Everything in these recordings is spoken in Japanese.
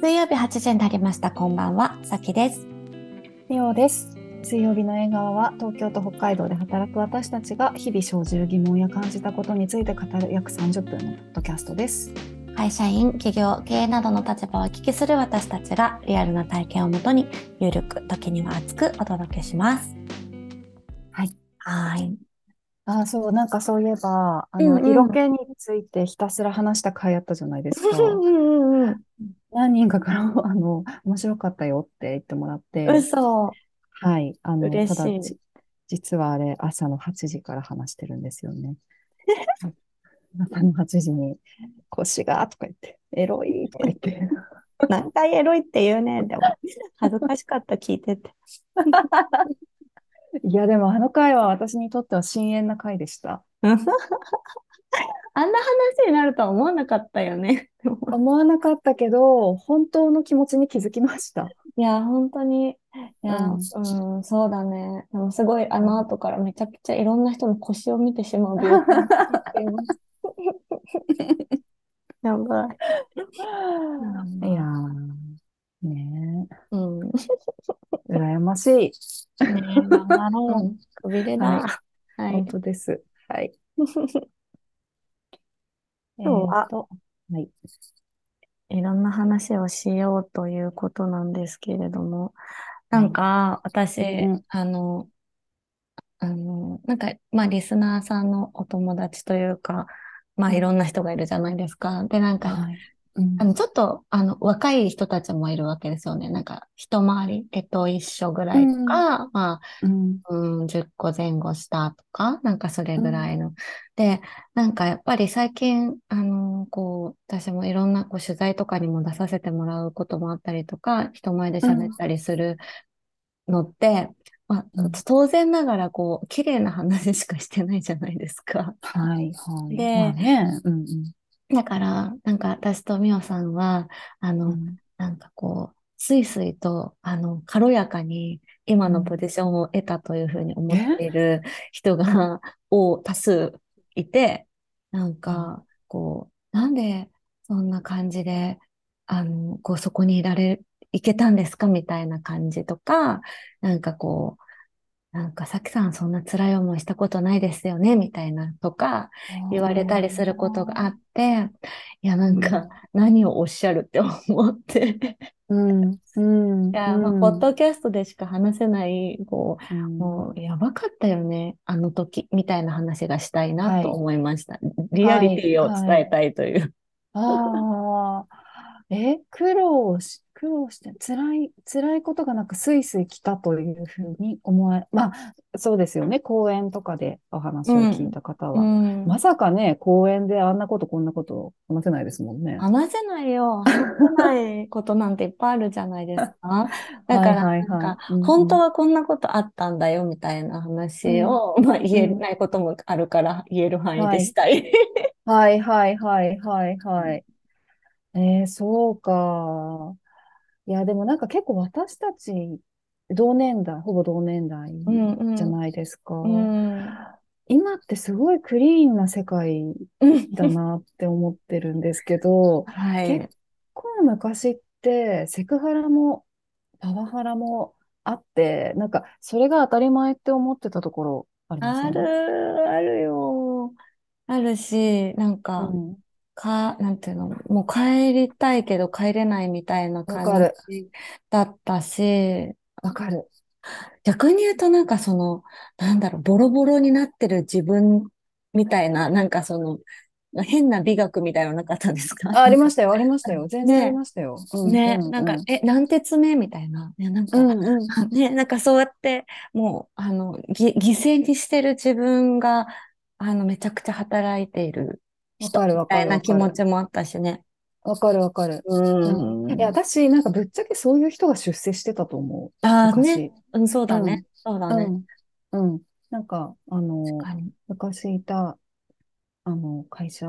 水曜日8時になりました。こんばんは、さきです。みおです。水曜日の笑顔は東京と北海道で働く私たちが日々生じる疑問や感じたことについて語る約30分のポッドキャストです。会社員、企業、経営などの立場をお聞きする私たちがリアルな体験をもとに、ゆるく、時には熱くお届けします。はい。はい。ああ、そう、なんかそういえば、あの、うんうん色気についてひたすら話した回あったじゃないですか。うんうん何人かから、あの、面白かったよって言ってもらって、嘘。はい。あの、嬉ただ、じ実はあれ、朝の8時から話してるんですよね。朝の8時に、腰がとか言って、エロいとか言って。何回エロいって言うね。でも、恥ずかしかった、聞いてて。いや、でもあの回は私にとっては深淵な回でした。あんな話になるとは思わなかったよね。思わなかったけど、本当の気持ちに気づきました。いや、本当に、いや、ううん、そうだね。でもすごい、あの後からめちゃくちゃいろんな人の腰を見てしまう病気になっています。やばい。いやー、ねうん。羨ましい。頑張ろう。くびれだ。ははい。本当です。はい。今日はえーとはい。いろんな話をしようということなんですけれども、なんか、私、うんあの、あの、なんか、まあ、リスナーさんのお友達というか、まあ、うんいろんな人がいるじゃないですか。で、なんか、はい。うんあの、ちょっと、あの、若い人たちもいるわけですよね。なんか、一回り、えっと、一緒ぐらいとか、まあ、うん。うん、10個前後したとか、なんかそれぐらいの。で、なんかやっぱり最近、あの、こう、私もいろんなこう取材とかにも出させてもらうこともあったりとか、人前で喋ったりするのって、まあうん、当然ながらこう、綺麗な話しかしてないじゃないですか。はい、はい。でまあね。うんだから、なんか私とみおさんは、あうん。の、うん。なんかこう、スイスイと、あの、軽やかに今のポジションを得たというふうに思っている人が、を多数いて、なんか、こう、なんでそんな感じで、あの、こう、そこにいられ、いけたんですか？みたいな感じとか、なんかこう、なんか、さきさんそんな辛い思いしたことないですよねみたいなとか、言われたりすることがあって、いや、なんか、何をおっしゃるって思って。うん。うん。いや、まあ、うんポッドキャストでしか話せない、こうんう、もう、やばかったよね、あの時、みたいな話がしたいなと思いました。リアリティを伝えたいという。ああ、え、苦労し、苦労して、辛い、辛いことがなくスイスイ来たというふうに思え、まあ、そうですよね。講演とかでお話を聞いた方うは。ん。まさかね、講演であんなことこんなこと話せないですもんね。話せないよ。話せないことなんていっぱいあるじゃないですか。だから、本当はこんなことあったんだよ、みたいな話を、まあ、言えないこともあるから、言える範囲でしたい。はいはいはいはいはい。えー、そうか。いや、でもなんか結構私たち、同年代、ほぼ同年代うんうんじゃないですか。うん。今ってすごいクリーンな世界うんだなって思ってるんですけど、はい。結構昔ってセクハラもパワハラもあって、なんかそれが当たり前って思ってたところありません？ある、あるよ。あるし、なんか、うんか、なんていうの、もう帰りたいけど帰れないみたいなわか感るじだったし、わかる。逆に言うとなんかその、なんだろう、ボロボロになってる自分みたいな、なんかその、変な美学みたいなのなかったですか？あ、ありましたよ、ありましたよ。全然ねありましたよ。うんね、うんなんかうん、え、何鉄目みたいな？ね、なんか、うんうん。ね、なんかそうやって、もう、あの、ぎ犠牲にしてる自分が、あの、めちゃくちゃ働いている人わかるわみたいな気持ちもあったしね。わかるわかる。うん。いや、私、なんかぶっちゃけそういう人が出世してたと思ああね、昔うん、そうだね。そうだう。うね。ん。うん。なんか、あの。昔いた、あの、会社？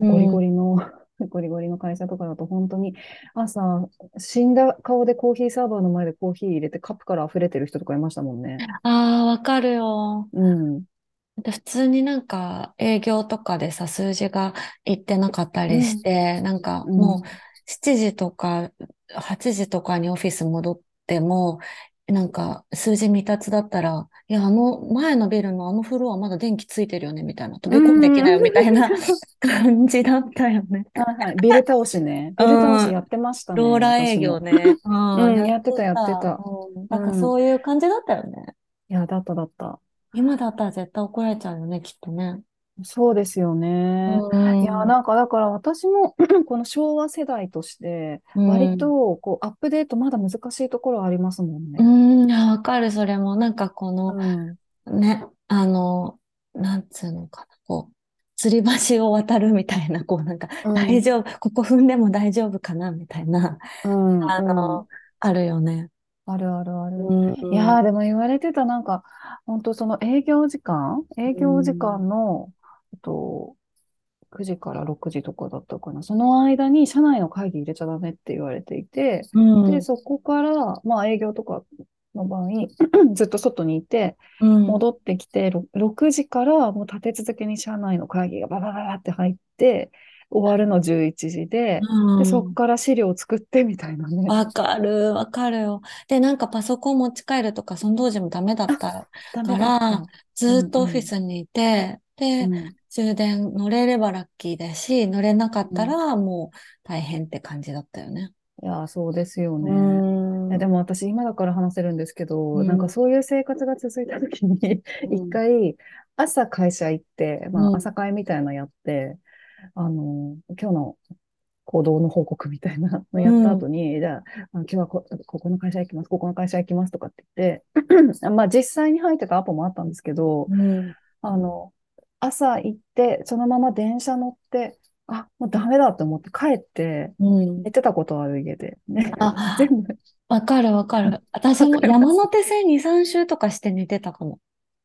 うんゴリゴリの、ゴリゴリの会社とかだと本当に朝、死んだ顔でコーヒーサーバーの前でコーヒー入れてカップから溢れてる人とかいましたもんね。ああ、わかるよ。うん。で普通になんか営業とかでさ、数字がいってなかったりして、なんかうんもう7時とか8時とかにオフィス戻っても、なんか数字未達だったら、いや、あの前のビルのあのフロアまだ電気ついてるよね、みたいな。飛び込んできなよ、みたいな 感じだったよね。はいはい。ビル倒しね。ビル倒しやってましたね。ローラー営業ね。うん、やってた、やってた。なんかそういう感じだったよね。いや、だった、だった。今だったら絶対怒られちゃうよね、きっとね。そうですよね。いや、なんかだから私も この昭和世代として、割とこうアップデートまだ難しいところありますもんね。うん、わかる、それも。なんかこの、うん、ね、あの、なんつうのかな、こう、吊り橋を渡るみたいな、こうなんか、大丈夫、ここ踏んでも大丈夫かな、みたいな、うん、あの、あるよね。あるあるある。いやー、でも言われてた、なんか、本当その営業時間？営業時間の、と、9時から6時とかだったかな。その間に社内の会議入れちゃダメって言われていて、うん、で、そこから、まあ営業とかの場合、ずっと外にいて、戻ってきて、6時からもう立て続けに社内の会議がババババって入って、終わるの11時で、うん、で、そこから資料を作ってみたいなね。わかる、わかるよ。で、なんかパソコン持ち帰るとか、その当時もダメだったから、ずっとオフィスにいて、で、うん、充電乗れればラッキーだし、乗れなかったらもう大変って感じだったよね。いや、そうですよね。でも私今だから話せるんですけど、うん、なんかそういう生活が続いた時に、一回朝会社行って、まあ朝会みたいなのやって、あの、今日の行動の報告みたいな のやった後に、うん、じゃあ、今日はこここの会社行きます、ここの会社行きますとかって言って、まあ実際に入ってたアポもあったんですけど、うん、あの、朝行って、そのまま電車乗って、あ、もうダメだって思って帰って、うん、寝てたことある家で。ね。あ、全部。わかるわかる。私も山手線2、3周とかして寝てたかも。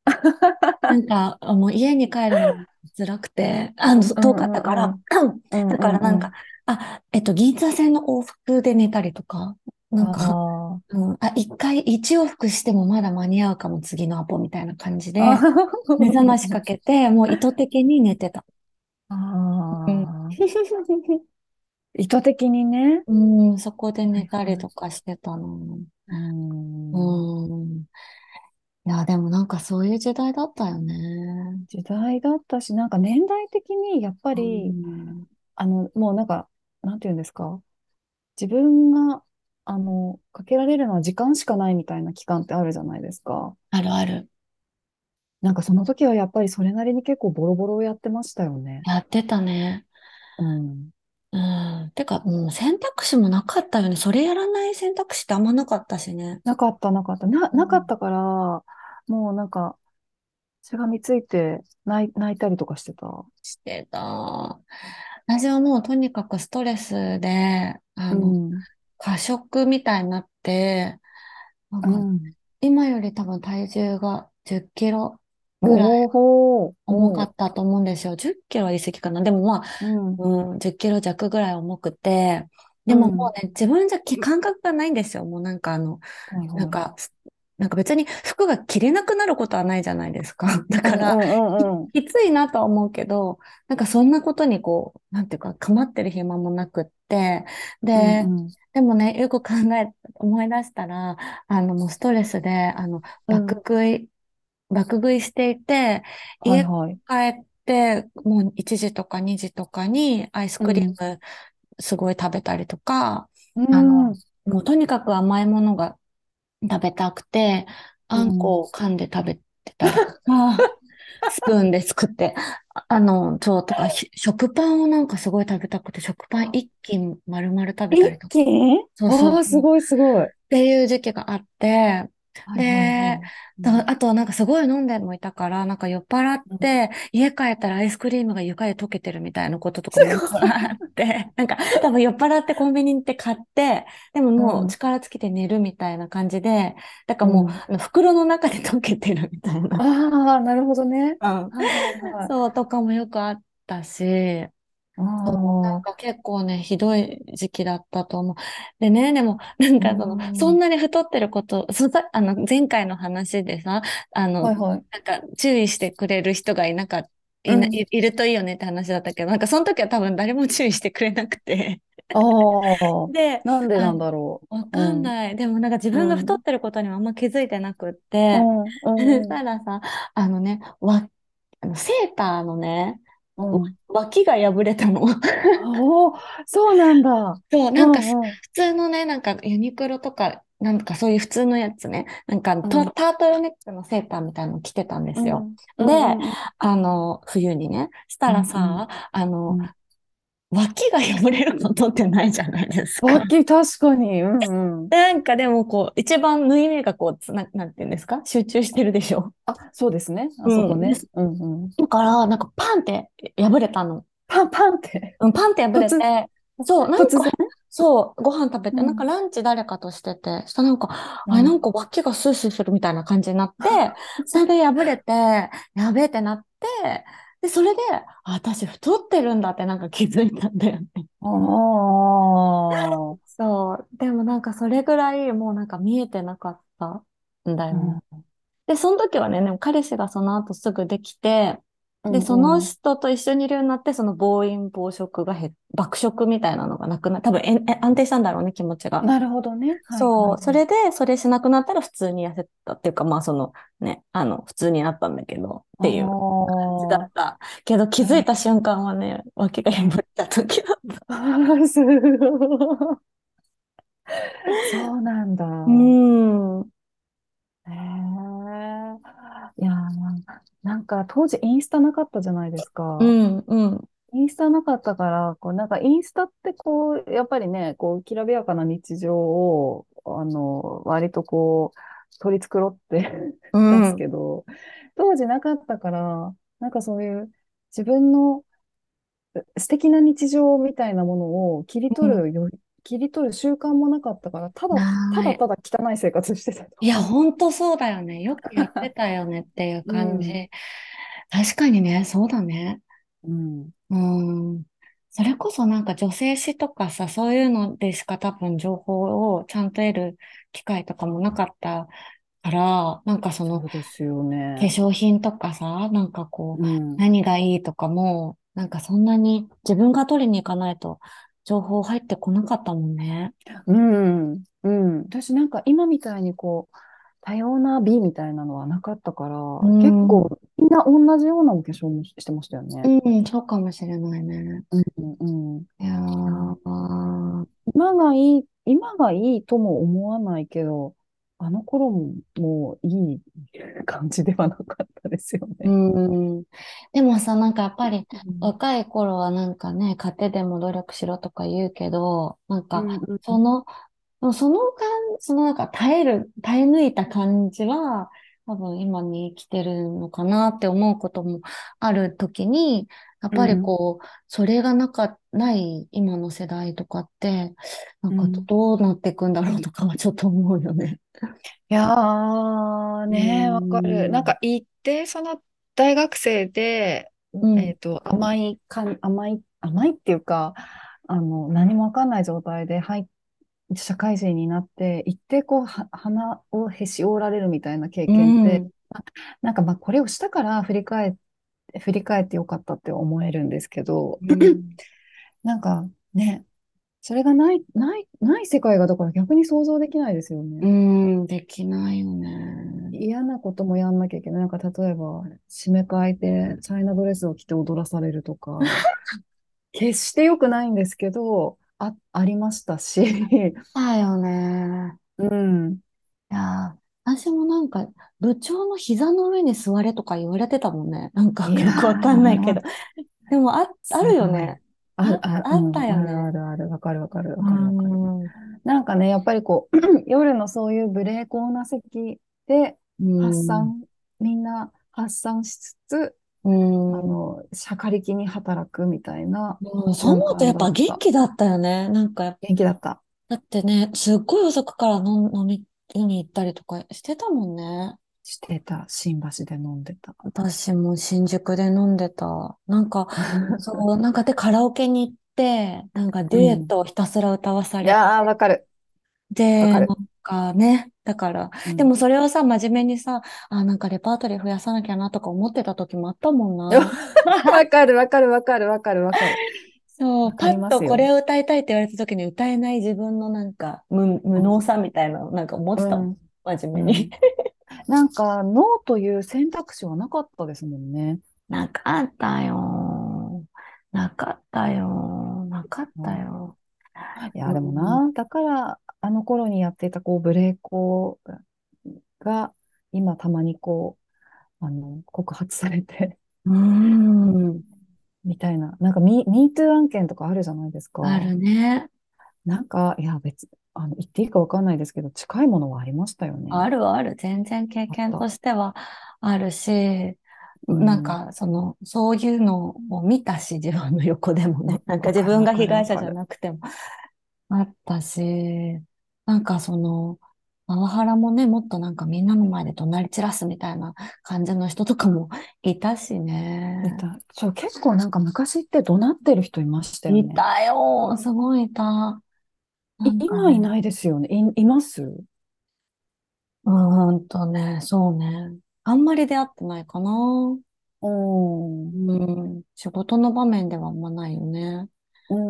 なんか、もう家に帰るの辛くて、あの、遠かったから、だからなんか、あ、えっと、銀座線の往復で寝たりとか、なんか、あうん、あ、一回、一往復してもまだ間に合うかも、次のアポみたいな感じで、目覚ましかけて、もう意図的に寝てた。ああ。意図的にね。うん、そこで寝たりとかしてたの。うん。うん。いや、でもなんかそういう時代だったよね。時代だったし、なんか年代的にやっぱり、うんあの、もうなんか、なんていうんですか。自分が、あの、かけられるのは時間しかないみたいな期間ってあるじゃないですか。あるある。なんかその時はやっぱりそれなりに結構ボロボロやってましたよね。やってたね。うん。うん。てか、もう選択肢もなかったよね。それやらない選択肢ってあんまなかったしね。なかった、なかった。な、なかったから、もうなんか、しがみついて泣い泣いたりとかしてた？してた。私はもうとにかくストレスで、あの、うん。過食みたいになって、なんかうん。今より多分体重が10キロぐらい重かったと思うんですよ。10キロは言い過ぎかな。でもまあ、うん。うん、10キロ弱ぐらい重くて、でももうね、自分じゃき感覚がないんですよ。もうなんかあの、なんか、なんか別に服が着れなくなることはないじゃないですか。だから、うんうんうん。きついなとは思うけど、なんかそんなことにこう、なんていうか、構ってる暇もなくって、で、うんうんでもね、よく考え、思い出したら、あの、もうストレスで、あの、うん爆食い、爆食いしていて、家。帰って、もう1時とか2時とかにアイスクリームすごい食べたりとか、うんあのもうとにかく甘いものが食べたくて、あんこを噛んで食べてたりとか、スプーンですくって、ああの、そうとか、ひ食パンをなんかすごい食べたくて、食パン一斤丸々食べたり一とか、っ気そうそうああ、すごいすごい。ていう時期があって、はいはいはい。だあとなんかすごい飲んでもいたから、なんか酔っ払って、家帰ったらアイスクリームが床で溶けてるみたいなこととかもよくあって、なんか多分酔っ払ってコンビニ行って買って、でももううん。力尽きて寝るみたいな感じで、だからもう、袋の中で溶けてるみたいな。ああ、なるほどね。そうとかもよくあったし、なんあ、か結構ね、ひどい時期だったと思う。でね、でも、なんかその、うんそんなに太ってること、そさ、あの、前回の話でさ、あの、はいはい。なんか注意してくれる人がいなかっいな、うんいいるといいよねって話だったけど、なんかその時は多分誰も注意してくれなくて、ああ、で、なんでなんだろわう。うん、かんない。でもなんか自う分が太っん、てることにはあんま気づいてなくっうて、うん、たらさ、あのね、わ、あのセーターのね、わうん。脇が破れたの。おお、そうなんだ。そう、うなんかすん、うん、普通のね、なんかユニクロとか、なんかそういう普通のやつね、なんかうん、タタートルネックのセーターみたいなの着てたんですよ。うん、うで、ん、うん、あの、冬にね、したらさ、あの、うん。脇が破れることってないじゃないですか。大きい、確かに。うん、うん。なんかでもこう、一番縫い目がこう、つな、なんていうんですか？集中してるでしょ？あ、そうですね。あそうん。でこね。うん、うん。だから、なんかパンって破れたの。パンパンって、うん、パンって破れ突、て、そう、なんか。そう、ご飯食べて、なんかうん、ランチ誰かとしてて、したらなんか、あれ、なうん。んか脇がスースーするみたいな感じになって、それで破れて、やべえってなって、で、それで、あ、私太ってるんだってなんか気づいたんだよね。そう。でもなんかそれぐらいもうなんか見えてなかったんだよね。うん、で、その時はね、でも彼氏がその後すぐできて、で、うん、そのうん。人と一緒にいるようになって、その暴飲暴食が減っ、爆食みたいなのがなくな、多分ええ安定したんだろうね、気持ちが。なるほどね。そう、い、はい。それで、それしなくなったら普通に痩せたっていうか、まあそのね、あの、普通になったんだけど、っあていう感じだあ、った。けど気づいた瞬間はね、脇が破うん。れた時だった。すごい。そうなんだ。うーん、うへえ。いやー、なんか当時インスタなかったじゃないですか。ん、うん、インスタなかったから、こう、なんかインスタってこう、やっぱりね、こう、きらびやかな日常を、あの、割とこう、取り繕ってう出すん。けど、当時なかったから、なんかそういう自分の素敵な日常みたいなものを切りうん取るよ、切り取る習慣もなかったから、ただ、た。だただ汚い生活してたといや。ほんとそうだよね。よくやってたよねっていううん。感じ。確かにね、そうだね。うん。うん。それこそなんか女性誌とかさ、そういうのでしか多分情報をちゃんと得る機会とかもなかったから、なんかその化そうですよね。粧品とかさ、なんかこう、うん。何がいいとかも、なんかそんなに自分が取りに行かないと情報入ってこなかったもんね。うん。うん。私なんか今みたいにこう、多様な美みたいなのはなかったから、うん。結構みんな同じようなお化粧もしてましたよね。うん、そうかもしれないね。うん。うん。いいや今がいい、今がいいとも思わないけど、あの頃ももういい感じではなかったですようね。ん。でもさ、なんかやっぱりうん若い頃はなんかね、家庭でも努力しろとか言うけど、なんかうんうんその、その感そのなんか耐える、耐え抜いた感じは、多分今に生きてるのかなって思うこともあるときに、やっぱりうんこう、それがなか、ない今の世代とかって、なんかどうんどうなっていくんだろうとかはちょっと思うよね。いやーうね、わかる。なんん。か行って、その大学生で、うん。えっと、甘いかん、甘い、甘いっていうか、あの、何もわかんない状態で入っ社会人になって、行ってこう、は鼻をへし折られるみたいな経う験って、ん。なんかまあこれをしたから振り返って、振り返ってよかったって思えるんですけど、うん。なんかね、それがない、ない、ない世界がだから逆に想像できないですようね。ん、できないよね。嫌なこともやんなきゃいけない。なんか例えば、締め会でチャイナドレスを着て踊らされるとか、決して良くないんですけど、あ、ありましたし、だよね。うん。いやー、私もなんか、部長の膝の上に座れとか言われてたもんね。なんかよくわかんないけー、ど。でも、あ、あ。るよね。あ、ある、あ、あったうん、あるあよね。るある。わかるわかるわうかるわかる。なんかね、やっぱりこう、夜のそういう無礼講な席で発ん。散、みんな発散しつつ、うん。あの、しゃかりきに働くみたいなうんそう思うとやっぱ。元気だったよね。なんか、元気だった。だってね、すっごい遅くから飲飲みに行ったりとかしてたもんね。してた。新橋で飲んでた。私も新宿で飲んでた。なんか、そう、なんかでカラオケに行って、なんかデュエッうん。トをひたすら歌わされて、いやー、わかる。わで。なんかね、だから、うん。でもそれをさ、真面目にさ、あ、なんかレパートリー増やさなきゃなとか思ってた時もあったもんな。わかるわかるわかるわかるわかる。そう、パッとこ。れを歌いたいって言われた時に歌えない自分のなんか無、無能さみたいなのなんか思ってたもん。うん。真面目に。うん。なんか、ノーという選択肢はなかったですもんね。なかったよ。なかったよ。なかったよ。いや、でもうん。な、だから、あの頃にやっていた、こう、ブレイコが、今たまにこう、あの、告発されて、うん。みたいな、なんか、ミ、ミートゥー案件とかあるじゃないですか。あるね。なんか、いや、別、あの、言っていいかわかんないですけど、近いものはありましたよね。あるある。全然経験とた。してはあるし、うん。なんか、その、そういうのを見たし、自分の横でもわ、ね。なんか自分が被害者じゃ。なくてもあったし、なんかその、パワハラもね、もっとなんかみんなの前で怒鳴り散らすみたいな感じの人とかもいたしいね。た。そう、結構なんか昔って怒鳴ってる人いましたよね。いたよ。すごいいた。今いないですよね？い、います？うーんとね、そうね。あんまり出会ってないかな。うん。うんうん。仕事の場面ではあんまないよね。うんう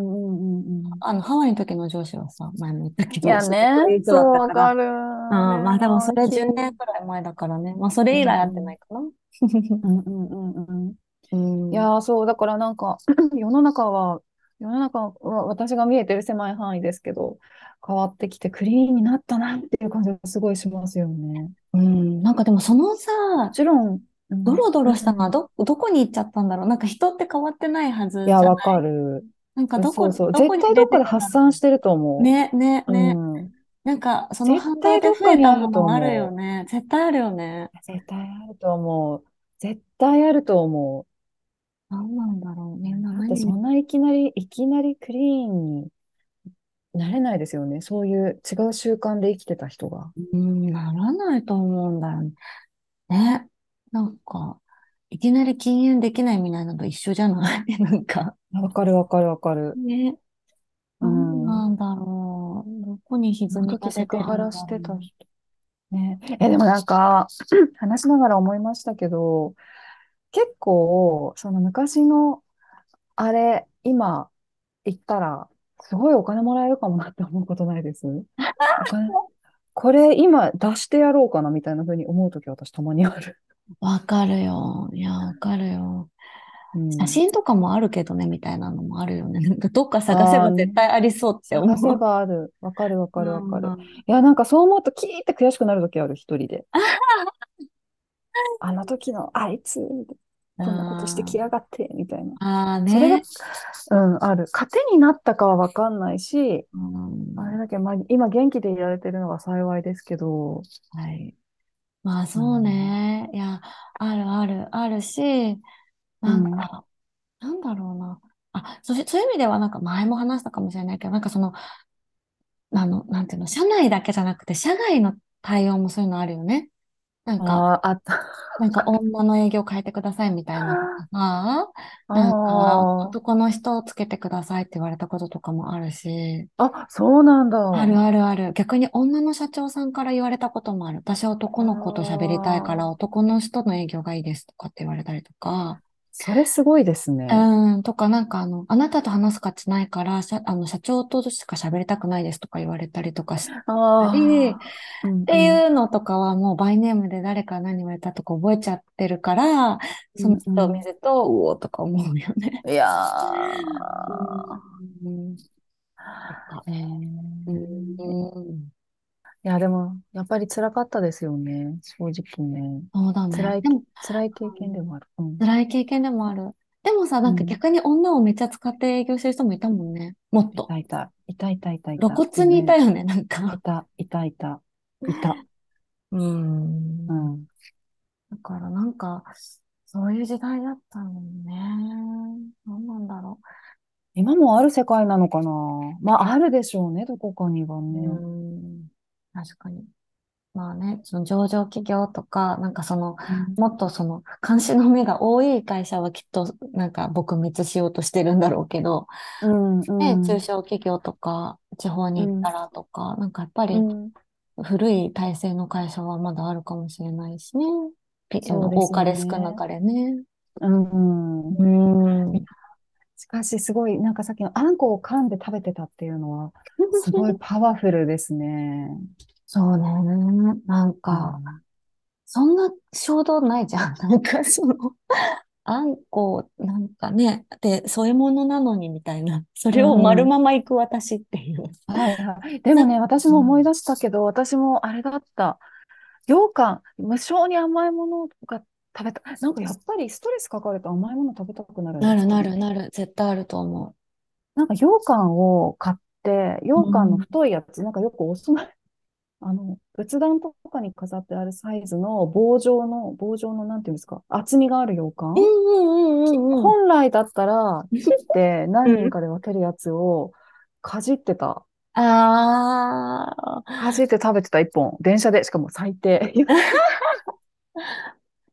んうん。あの、ハワイの時の上司はさ、前も言ったけど、いやすごくね、そう、だったから。わかる。うん、まあでもそれは、き、10年くらい前だからね。まあそれ以来会ってうんうん。ないかな。うんうんうんうん。うん。いやー、そう、だからなんか、世の中は、世の中は私が見えてる狭い範囲ですけど、変わってきてクリーンになったなっていう感じがすごいしますよね。うん。なんかでもそのもさ、ちろん、うん、ドロドうロしたのはん。ど、どこに行っちゃったんだろう。なんか人って変わってないはい？ずや、わ。かる。なんかどこ、そうそう。どこに出絶対どっかで発散してるとう。思ね、ね、う。ね。うん。なんかその絶反動対で増えたかにあるとものあるよ思ね。絶対あるよね。う。絶対あると思う。絶対あると思何なんだろう。みんう。なだって。そんないきなり、いきなりクリーンになれないですよね。そういう違う習慣で生きてた人が。うん、ならないと思うんだよね。ね。なんか、いきなり禁煙できないみたいなのと一緒じゃない？なんか。わかるわかるわかる。ね。う何ん。なんだろう。どこに歪みが出てるして。た人。ね。え、でもなんか、話しながら思いましたけど、結構、その昔の、あれ、今言ったら、すごいお金もらえるかもなって思うことないです？お金、これ今出してやろうかなみたいな風に思うとき私たまにある。わかるよ。いや、わかるよ。うん。写真とかもあるけどね、みたいなのもあるよね。なんかどっか探せば絶対ありそうって思探せう。ばある。わかるわかるわかる。うん。いや、なんかそう思うとキーって悔しくなるときある、一人で。あの時のあいつ、こんなことしてきあやがって、みたいな。あーそれが、ね。うん、ある。糧になったかはわかんないし、うん。あれだけど、まあ、今元気でいられてるのが幸いですけど、はい。まあうそうん、ね。いや、あるある、あるし、うなんん、か、なんだろうな。あ、そう、そういう意味ではなんか前も話したかもしれないけど、なんかその、あの、なんていうの、社内だけじゃなくて、社外の対応もそういうのあるよね。なんか、ああ、あった。なんか女の営業変えてくださいみたいなとかさ、あなんかあ、男の人をつけてくださいって言われたこととかもあるし、あ、そうなんだ。あるあるある。逆に女の社長さんから言われたこともある。私は男の子と喋りたいから男の人の営業がいいですとかって言われたりとか、それすごいですね。うん、とかなんかあの、あなたと話す価値ないから、社あの、社長としか喋りたくないですとか言われたりとかしたり、ってうん、いうのとかはもうバイネームで誰から何言われたとか覚えちゃってるから、うその。人を見ると、うおーとか思うよね。いやうん。とかー、えうー、ん。いや、でも、やっぱり辛かったですよね。正直ね。そうだね。辛い、でも、辛い経験でもある。うん。辛い経験でもある。でもさ、うん。なんか逆に女をめっちゃ使って営業してる人もいたもんね。もっいと。たいた。いたいたいたい露た。骨にいたね。よね、なんいか。た、いたいた。いた。う。うんん。だからなんか、そういう時代だったのにね。何なんだろ今もある世界なのかなまあ、あるでしょうね。どこかにはう。ね。うん。確かに。まあね、その上場企業とか、なんかその、うん。もっとその、監視の目が多い会社はきっと、なんか撲滅しようとしてるんだろうけど、うん。ね、うん。中小企業とか、地方うん。に行ったらとか、なんかやっぱりうん。古い体制の会社はまだあるかもしれないしね。多かれ少なね。かれね。うん。うん。しかし、すごい、なんかさっきのあんこを噛んで食べてたっていうのは、すごいパワフルですね。そうね。なんうか、んそんな衝動ないじゃん。なんかその、あんこ、なんかね、で、添え物なのにみたいな。それを丸まま行く私っていう。はいはい。でもね、私も思い出したけど、私もあれだった。羊羹、無性に甘いものが食べた。なんかやっぱりストレスかかると甘いもの食べたくなるんなるな。るなる、絶対あると思なんか羊羹を買って、う。羊羹のうん太いやつ、なんかよくお住まい、あの、仏壇とかに飾ってあるサイズの棒状の、棒状のなんていうんですか、厚みがある羊羹うんうんうんうん。本来だったら、切って何うん人かで分けるやつをかじってた。ああ、かじって食べてた一本。電車で、しかも最低。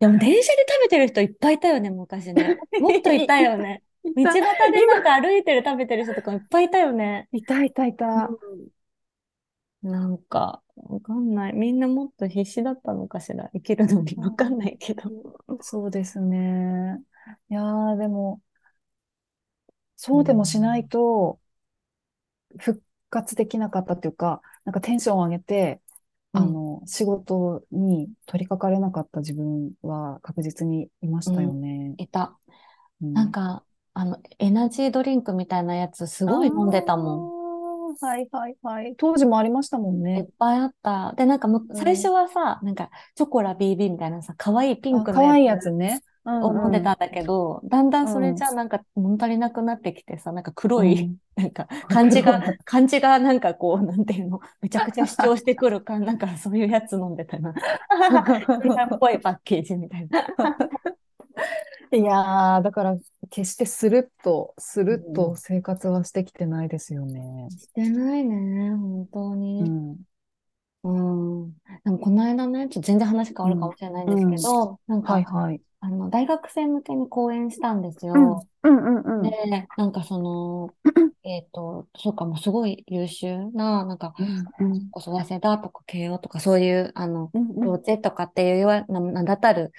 でも電車で食べてる人いっぱいいたよね、昔ね。もっといたよね。道端でなんか歩いてる食べてる人とかいっぱいいたよね。いたいたいた。なんか、わかんない。みんなもっと必死だったのかしら。生きるのにわかんないけど。そうですね。いやー、でも、そうでもしないと、復活できなかったっていうか、なんかテンションを上げて、うんあの、仕事に取り掛かれなかった自分は確実にいましたよね。いた。うんなんか、あの、エナジードリンクみたいなやつすごい飲んでたもん。ん。はいはいはい。当時もありましたもんいっね。ぱいあった。で、なんかむ、うん最初はさ、なんか、チョコラ BB みたいなさ、可愛いピンクの可愛いややつつね。うんを飲んでたんだけど、だんだんそれうんじゃなんか物足りなくなってきてさ、なんか黒い、うんなんか漢字が、漢字がなんかこう、なんていうの、めちゃくちゃ主張してくるか、なんかそういうやつ飲んでたな。みんなっぽいパッケージみたいな。いやー、だから、決してスルッと、スルッうと生活はしてきてないですよね。してないね、本当うに。ん。うん。でもこの間ね、ちょっと全然話変わるかもしれないんですけど、なんか、はいはい。あの、大学生向けに講演したんですよ。うんうんうん。で、なんかその、えっと、そうか、もうすごい優秀な、なんか、うん子育てだとか慶応とかそういう、あの、うんうん幼稚園とかっていうような、名だたる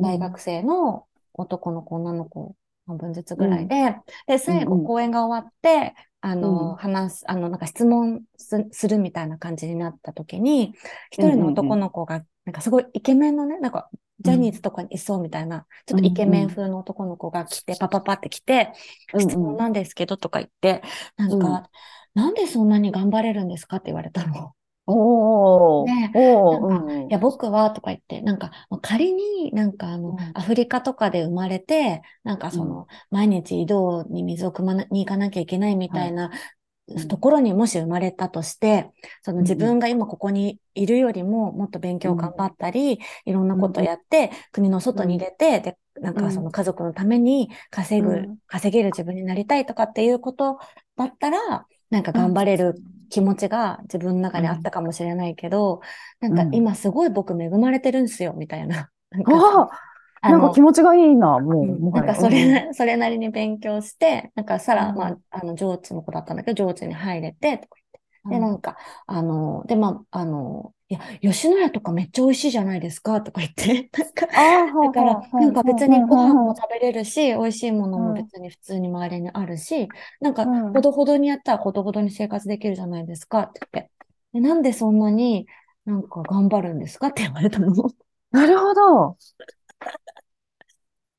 大学生の男の子、女の子、半分ずつぐらいで、で、最後うんうん。講演が終わって、あうの、ん。話す、あの、なんか質問すするみたいな感じになった時に、一人の男の子が、なんかすごいイケメンのね、なんか、ジャニーズとかにいそうみたいな、ちょっとイケメン風の男の子が来て、パパパって来て、質問なんですけどとか言って、なんか、なんでそんなに頑張れるんですかって言われたの。おーねおーなんかうん。いや、僕はとか言って、なんか、仮になんかあの、うん。アフリカとかで生まれて、なんかその、毎日井戸に水を汲まなに行かなきゃいけないみたいな、うんところにもし生まれたとして、その自分が今ここにいるよりももっと勉強を頑張ったり、いろんなことをやって、国の外に出て、で、なんかその家族のために稼ぐ、うん。稼げる自分になりたいとかっていうことだったら、なんか頑張れる気持ちが自分の中にあったかもしれないけど、なんかうん。今すごい僕恵まれてるんすよ、みたいな。なんかなんか気持ちがいいな、もう、うん。もなんかそれな、それなりに勉強して、なんかさら、うん。まあ、あの、上智の子だったんだけど、上智に入れて、とか。で、なんか、あの、で、まあ、あの、いや、吉野家とかめっちゃ美味しいじゃないですか、とか言って。なんか、ああ、だから、なんか別にご飯も食べれるし、美味しいものもうん別に普通に周りにあるし、なんか、うんほどほどにやったらほどほどに生活できるじゃないですか、って言って。でなんでそんなになんか頑張るんですかって言われたの？なるほど。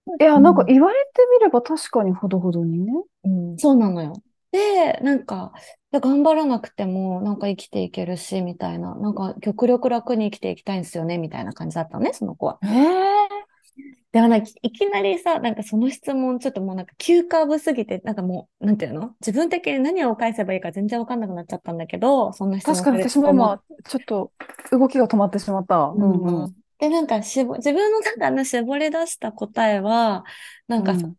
いや、なんか言われてみれば確かにほどほどにね。うん、そうなのよ。で、なんか、いや頑張らなくても、なんか生きていけるし、みたいな。なんか、極力楽に生きていきたいんですよね、みたいな感じだったのね、その子は。ええでもなんか、いきなりさ、なんかその質問、ちょっともうなんか急カーブすぎて、なんかもう、なんていうの？自分的に何を返せばいいか全然わかんなくなっちゃったんだけど、そんな質問確かに私も今、ちょっと動きが止まってしまった。うんうんで、なんかしぼ、自分の中の絞り出した答えは、なんかその、うん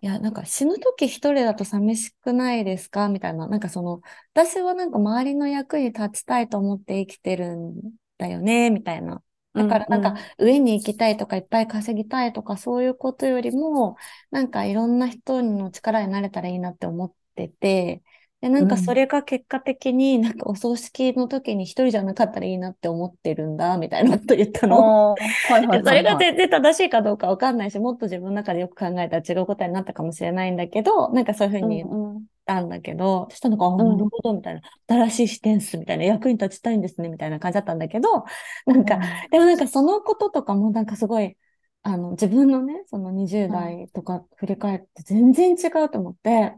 いや、なんか死ぬ時一人だと寂しくないですか？みたいな。なんかその、私はなんか周りの役に立ちたいと思って生きてるんだよね、みたいな。だからなんか上に行きたいとかいっぱい稼ぎたいとかそういうことよりも、なんかいろんな人の力になれたらいいなって思ってて、で、なんうん。かそれが結果的に、なんかお葬式の時に一人じゃなかったらいいなって思ってるんだ、みたいなこと言ったの。ああ、はいはいでそれが。全然正しいかどうかわかんないし、もっと自分の中でよく考えたら違う答えになったかもしれないんだけど、なんかそういうふううに言っんうん。たんだけど、そしたらなんか、あ、うん。なるほど、みたいな。新しい視点っす、みたいな。役に立ちたいんですね、みたいな感じだったんだけど、なんか、うん。でもなんかそのこととかもなんかすごい、あの、自分のね、その20うん。代とか振り返って全然違うと思って、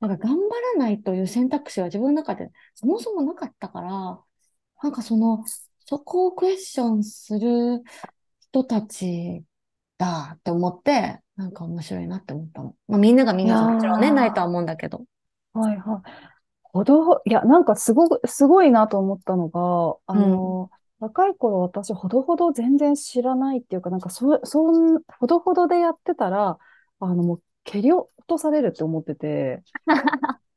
なんか頑張らないという選択肢は自分の中でそもそもなかったから、なんかその、そこをクエスチョンする人たちだって思って、なんか面白いなって思ったの。まあみんながみんなもちろんね、ないとはー、思うんだけど。はいはい。ほど、いや、なんかすごく、すごいなと思ったのが、あうん。の、若い頃私、ほどほど全然知らないっていうか、なんかそ、そん、ほどほどでやってたら、あの、もう、蹴り落とされるって思ってて、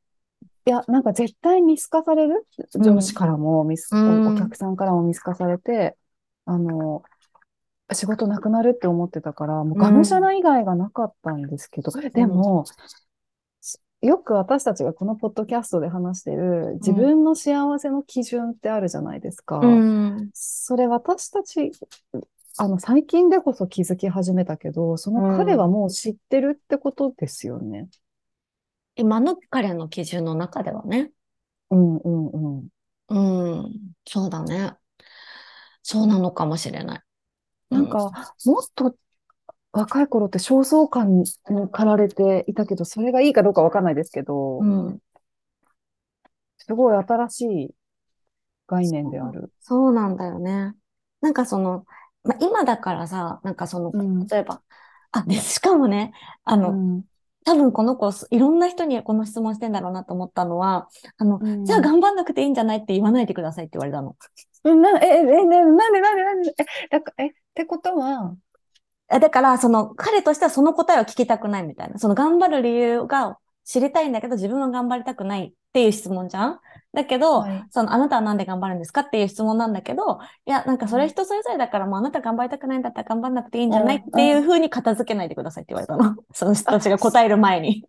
いや、なんか絶対見透かされる？う上司ん。からも見す、うお、おん。客さんからも見透かされて、あの、仕事なくなるって思ってたから、もううがむしゃん。ら以外がなかったんですけど、うん。でも、しよく私たちがこのポッドキャストで話してる自うん。分の幸せの基準ってあるじゃないですうか。ん。それ私たち、あの、最近でこそ気づき始めたけど、その彼はうん。もう知ってるってことですよね。今の彼の基準の中ではね。うんうんうん。うん。そうだね。そうなのかもしれない。うん。なんか、もっと若い頃って焦燥感に駆られていたけど、それがいいかどうかわかんないですけうど、ん。すごい新しい概念でそう、ある。そうなんだよね。なんかその、まあ、今だからさ、なんかその、うん、例えば、あ、で、しかもね、あうの、ん、多分この子、いろんな人にこの質問してんだろうなと思ったのは、あの、うじゃあん。頑張んなくていいんじゃないって言わないでくださいって言われたの。うんな、え、え、え、ねなんでなんでなんで、え、だか、え、ってことは、えだから、その、彼としてはその答えを聞きたくないみたいな。その頑張る理由が知りたいんだけど、自分は頑張りたくないっていう質問じゃん？だけど、はい。その、あなたはなんで頑張るんですかっていう質問なんだけど、いや、なんかそれうん、人それぞれだから、もうあなた頑張りたくないんだったら頑張んなくていいんうじゃないっん、ていううん。ふうに片付けないでくださいって言われたの。その人たちがあ、答える前に。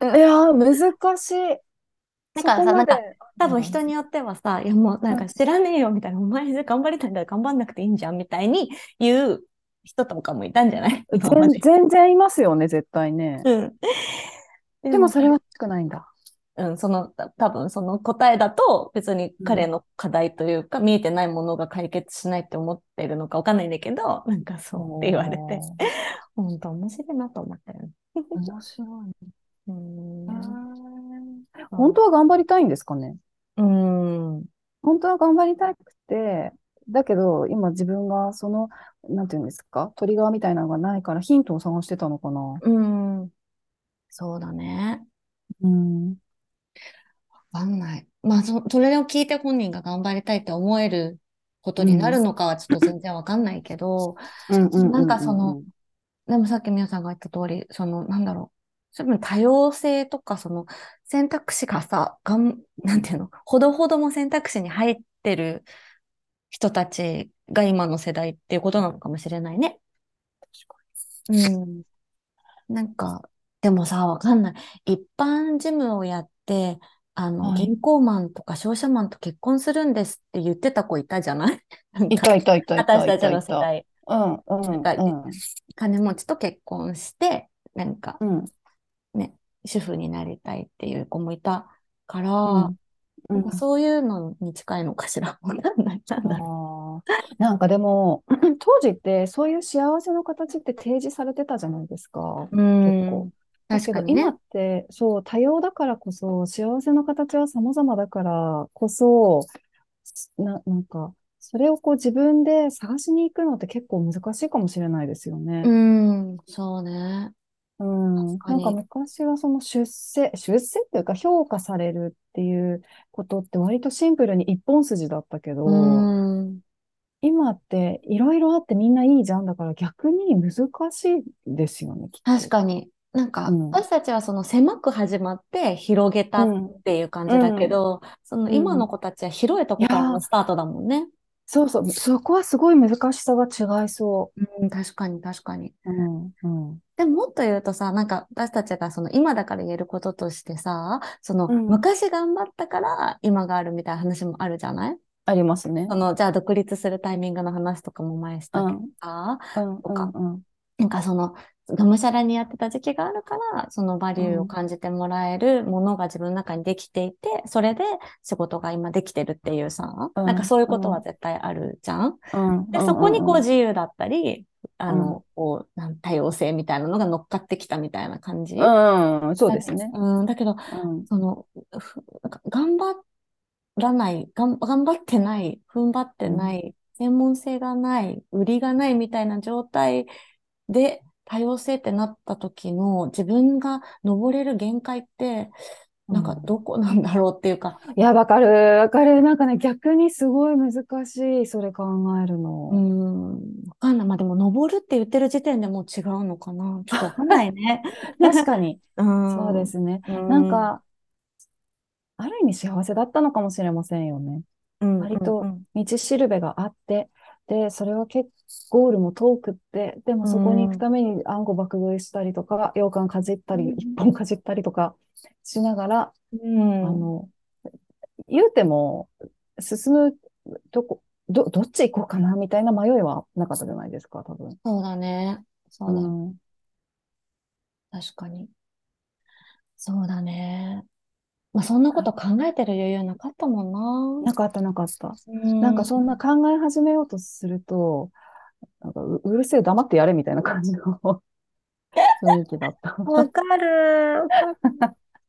いやー、難しい。そだからさ、なんか、多分うん、人によってはさ、いやもうなんかうん、知らねえよみたいな、お前頑張りたいんだら頑張んなくていいんじゃんみたいに言う人とかもいたんじゃない？全然いますよね、絶対ね。うん。でも、それは少ないんだ。うん、その、た多分その答えだと別にうん、彼の課題というか見えてないものが解決しないって思ってるのかわかんないんだけど、なんかそうって言われて、本当面白いなと思ったよね。面白い。うーへん、ー本当は頑張りたいんですかね？うん、本当は頑張りたくて、だけど、今自分がその、なんていうんですか、トリガーみたいなのがないからヒントを探してたのかな？うん、そうだね。うん。わかんない。まあ、そ、それを聞いて本人が頑張りたいって思えることうん。になるのかはちょっと全然わかんないけど、なんかその、ん。でもさっき皆さんが言った通り、その、なんだろう。多分多様性とか、その選択肢がさ、がん、なんていうの、ほどほども選択肢に入ってる人たちが今の世代っていうことなのかもしれないね。うん。なんか、でもさ、わかんない。一般事務をやって、あの、はい。銀行マンとか商社マンと結婚するんですって言ってた子いたじゃない？なんか、いたいたいたいたい私たちの。世代。うんうなんうん金持ちと結婚して、なんか、うんね、主婦になりたいっていう子もいたかうら、んうなんかん。そういうのに近いのかしら？わかんない。なんだろああ、なんかでも、当時ってそういう幸せの形って提示されてたじゃないですか。う。う結ー構。確かにね。って、そう、多様だからこそ、幸せの形は様々だからこそ、な、なんか、それをこう自分で探しに行くのって結構難しいかもしれないですようね。ーん。そうね。うん。なんかに。昔はその出世、出世っていうか評価されるっていうことって割とシンプルに一本筋だったけど、ん。今っていろいろあってみんないいじゃんだから逆に難しいですよね、きっと。確かに。なんか、うん。私たちはその狭く始まって広げたっうん。ていう感じだうん。けど、そのうん。今の子たちは広いとこからのー、スタートだもんね。そうそう、そこはすごい難しさが違いそうん、確かに確かに。う。うん、うん。でももっと言うとさ、なんか私たちがその今だから言えることとしてさ、そのうん昔頑張ったから今があるみたいな話もあるじゃない？ありますねそ。の、じゃあ独立するタイミングの話とかも前したけどさ、うん、とかうん、うん。なんかその、がむしゃらにやってた時期があるから、そのバリューを感じてもらえるものが自分の中にできていて、それで仕事が今できてるっていうさ、うん。なんかそういうことは絶対あるじゃん。うん、で、そこにこううん自由だったり、あうん。の、こう、なん多様性みたいなのが乗っかってきたみたいな感じ。うん、うん、そうですね。うん、だけど、うん、その、頑張らない、頑張ってない、踏ん張ってない、専門性がない、売りがないみたいな状態で多様性ってなった時の自分が登れる限界って、なんかどこなんだろうっていうか、いや、わかる、わかる。なんかね、逆にすごい難しい、それ考えるうの。ん、わかんない。まあでも、登るって言ってる時点でもう違うのかな。ちょっとわかんないね。確かに、うん。そうですね。うん。なんか、ある意味幸せだったのかもしれませんよね。うん、割とうん道しるべがあって、で、それは結構ゴールも遠くって、でもそこに行くためにあんこ爆食いしたりとか、羊羹かじったり、うん一本かじったりとかしながら、うん。あの、言うても、進むとこ、ど、どっち行こうかなみたいな迷いはなかったじゃないですか、多分。そうだね。そうだ。うん。確かに。そうだね。まあ、そんなこと考えてる余裕なかったもんな。なかった、なかった。うんなんかそんな考え始めようとすると、なんかう、うるせえ、黙ってやれみたいな感じの雰囲気だった。わかる。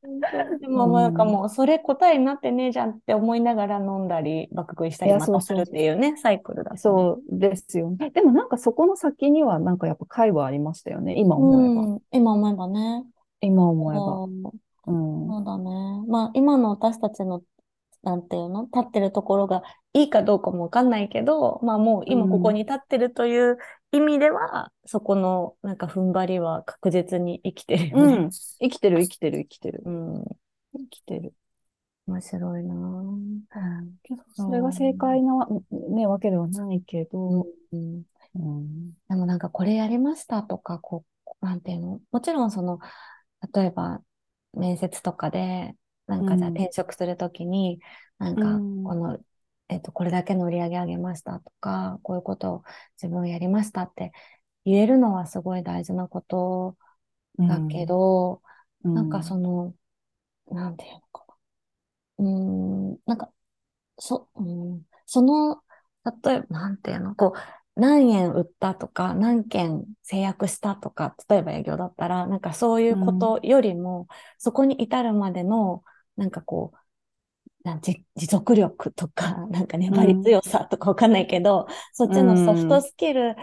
でも、なんかもう、それ答えになってねえじゃんって思いながら飲んだり、爆食いしたりまたするっていうね、サイクルだね。そうですよね。でもなんかそこの先にはなんかやっぱ会はありましたよね。今思えば。うん。今思えばね。今思えば。うん。そうだね。まあ、今の私たちの、なんていうの？立ってるところがいいかどうかもわかんないけど、まあもう今ここに立ってるという意味では、そこのなんか踏ん張りは確実に生きてるよね。うん。生きてる、生きてる、生きてる。うん。生きてる。面白いなぁ。けど、それが正解な、ね、わけではないけど、うん。うん。でもなんかこれやりましたとか、こう、なんていうの？もちろんその、例えば面接とかで、なんかじゃあうん。転職するときに、なんかうん。この、えっと、これだけの売り上げ上げましたとか、こういうことを自分やりましたって言えるのはすごい大事なことだけど、うん、なんかその、なんていうのかな。うーん、なんか、そ、うん、その、例えば、なんていうの、こう、何円売ったとか、何件制約したとか、例えば営業だったら、なんかそういうことよりも、そこに至るまでの、なんかこう、なん持持続力とか、なんか粘り強さとかわかんないけど、そっちのソフトスキル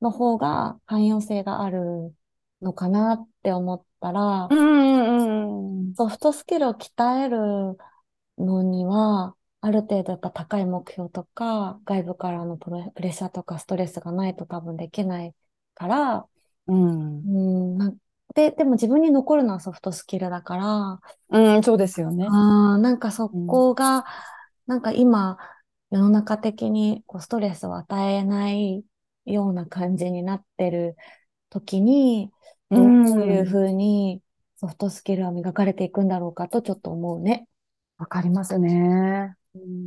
の方が汎用性があるのかなって思ったら、うんうんうん。ソフトスキルを鍛えるのには、ある程度やっぱ高い目標とか、外部からのプレプレッシャーとかストレスがないと多分できないから、うん。うん、なんで、でも自分に残るのはソフトスキルだから、うん、そうですよね。あーなんかそこが、なんか今、世の中的にこうストレスを与えないような感じになってる時に、どういうふうにソフトスキルは磨かれていくんだろうかとちょっと思うね。わかりますね。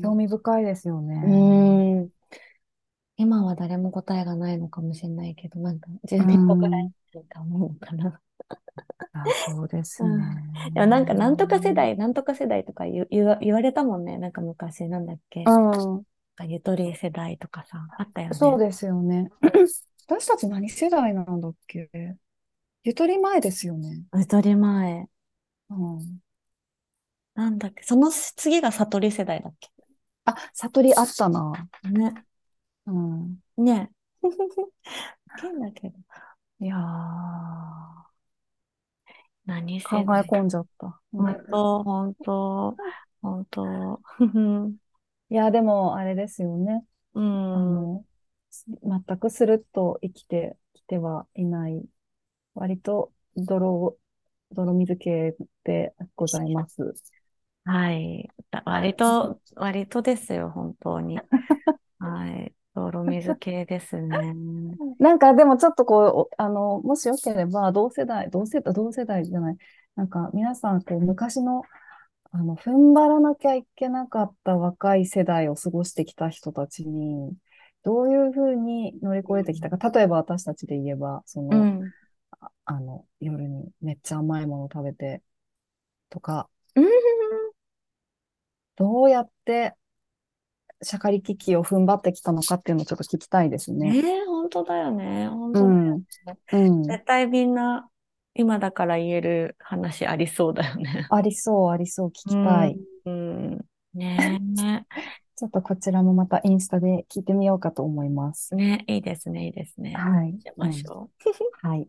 興味深いですよね。うん。今は誰も答えがないのかもしれないけど、なんか10年後くらいになると思うのかな。あそうですね。でもなんか、なんとか世代、なんとか世代とか言言わ言われたもんね。なんか昔、なんだっけ。うん。ゆとり世代とかさ、あったよね。そうですよね。私たち何世代なんだっけ？ゆとり前ですよね。ゆとり前。うん。なんだっけ。その次が悟り世代だっけ？あ、悟りあったな。ね。うん。ね。変だけど。いやー、何世考え代込んじゃった。本当、本当、本当。いや、でも、あれですよね。うあん。の、全くスルッと生きてきてはいない、割と泥、泥水系でございます。はい。だ割と、割とですよ、本当に。は はい。泥 水系ですね。なんかでもちょっとこう、あの、もしよければ、同世代、同世代、同世代じゃない、なんか皆さん、こう、昔の、あの、踏ん張らなきゃいけなかった若い世代を過ごしてきた人たちに、どういうふうに乗り越えてきたか、例えば私たちで言えば、その、うん。ああの、夜にめっちゃ甘いものを食べて、とか、うん。どうやって、社会危機を踏ん張ってきたのかっていうのをちょっと聞きたいですね。ねえ、本当だよね。本う当だよん。ね。うん。絶対みんな、今だから言える話ありそうだよね。ありそう、ありそう、聞きたい。うん。ね ちょっとこちらもまたインスタで聞いてみようかと思います。え。ねいいですね、いいですね。はい。しましょはい。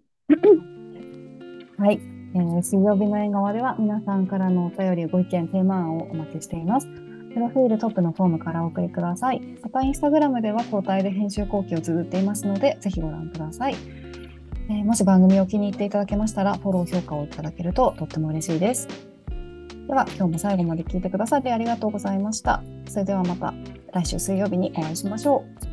はい。えー水曜日の縁側では皆さんからのお便り、ご意見、テーマ案をお待ちしています。プロフィールトップのフォームからお送りください。また、インスタグラムでは交代で編集後期を綴っていますので、ぜひご覧ください。えーもし番組を気に入っていただけましたら、フォロー、評価をいただけるととっても嬉しいです。では、今日も最後まで聞いてくださってありがとうございました。それではまた来週水曜日にお会いしましょう。